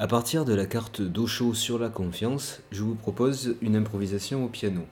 À partir de la carte Docho sur la confiance, je vous propose une improvisation au piano.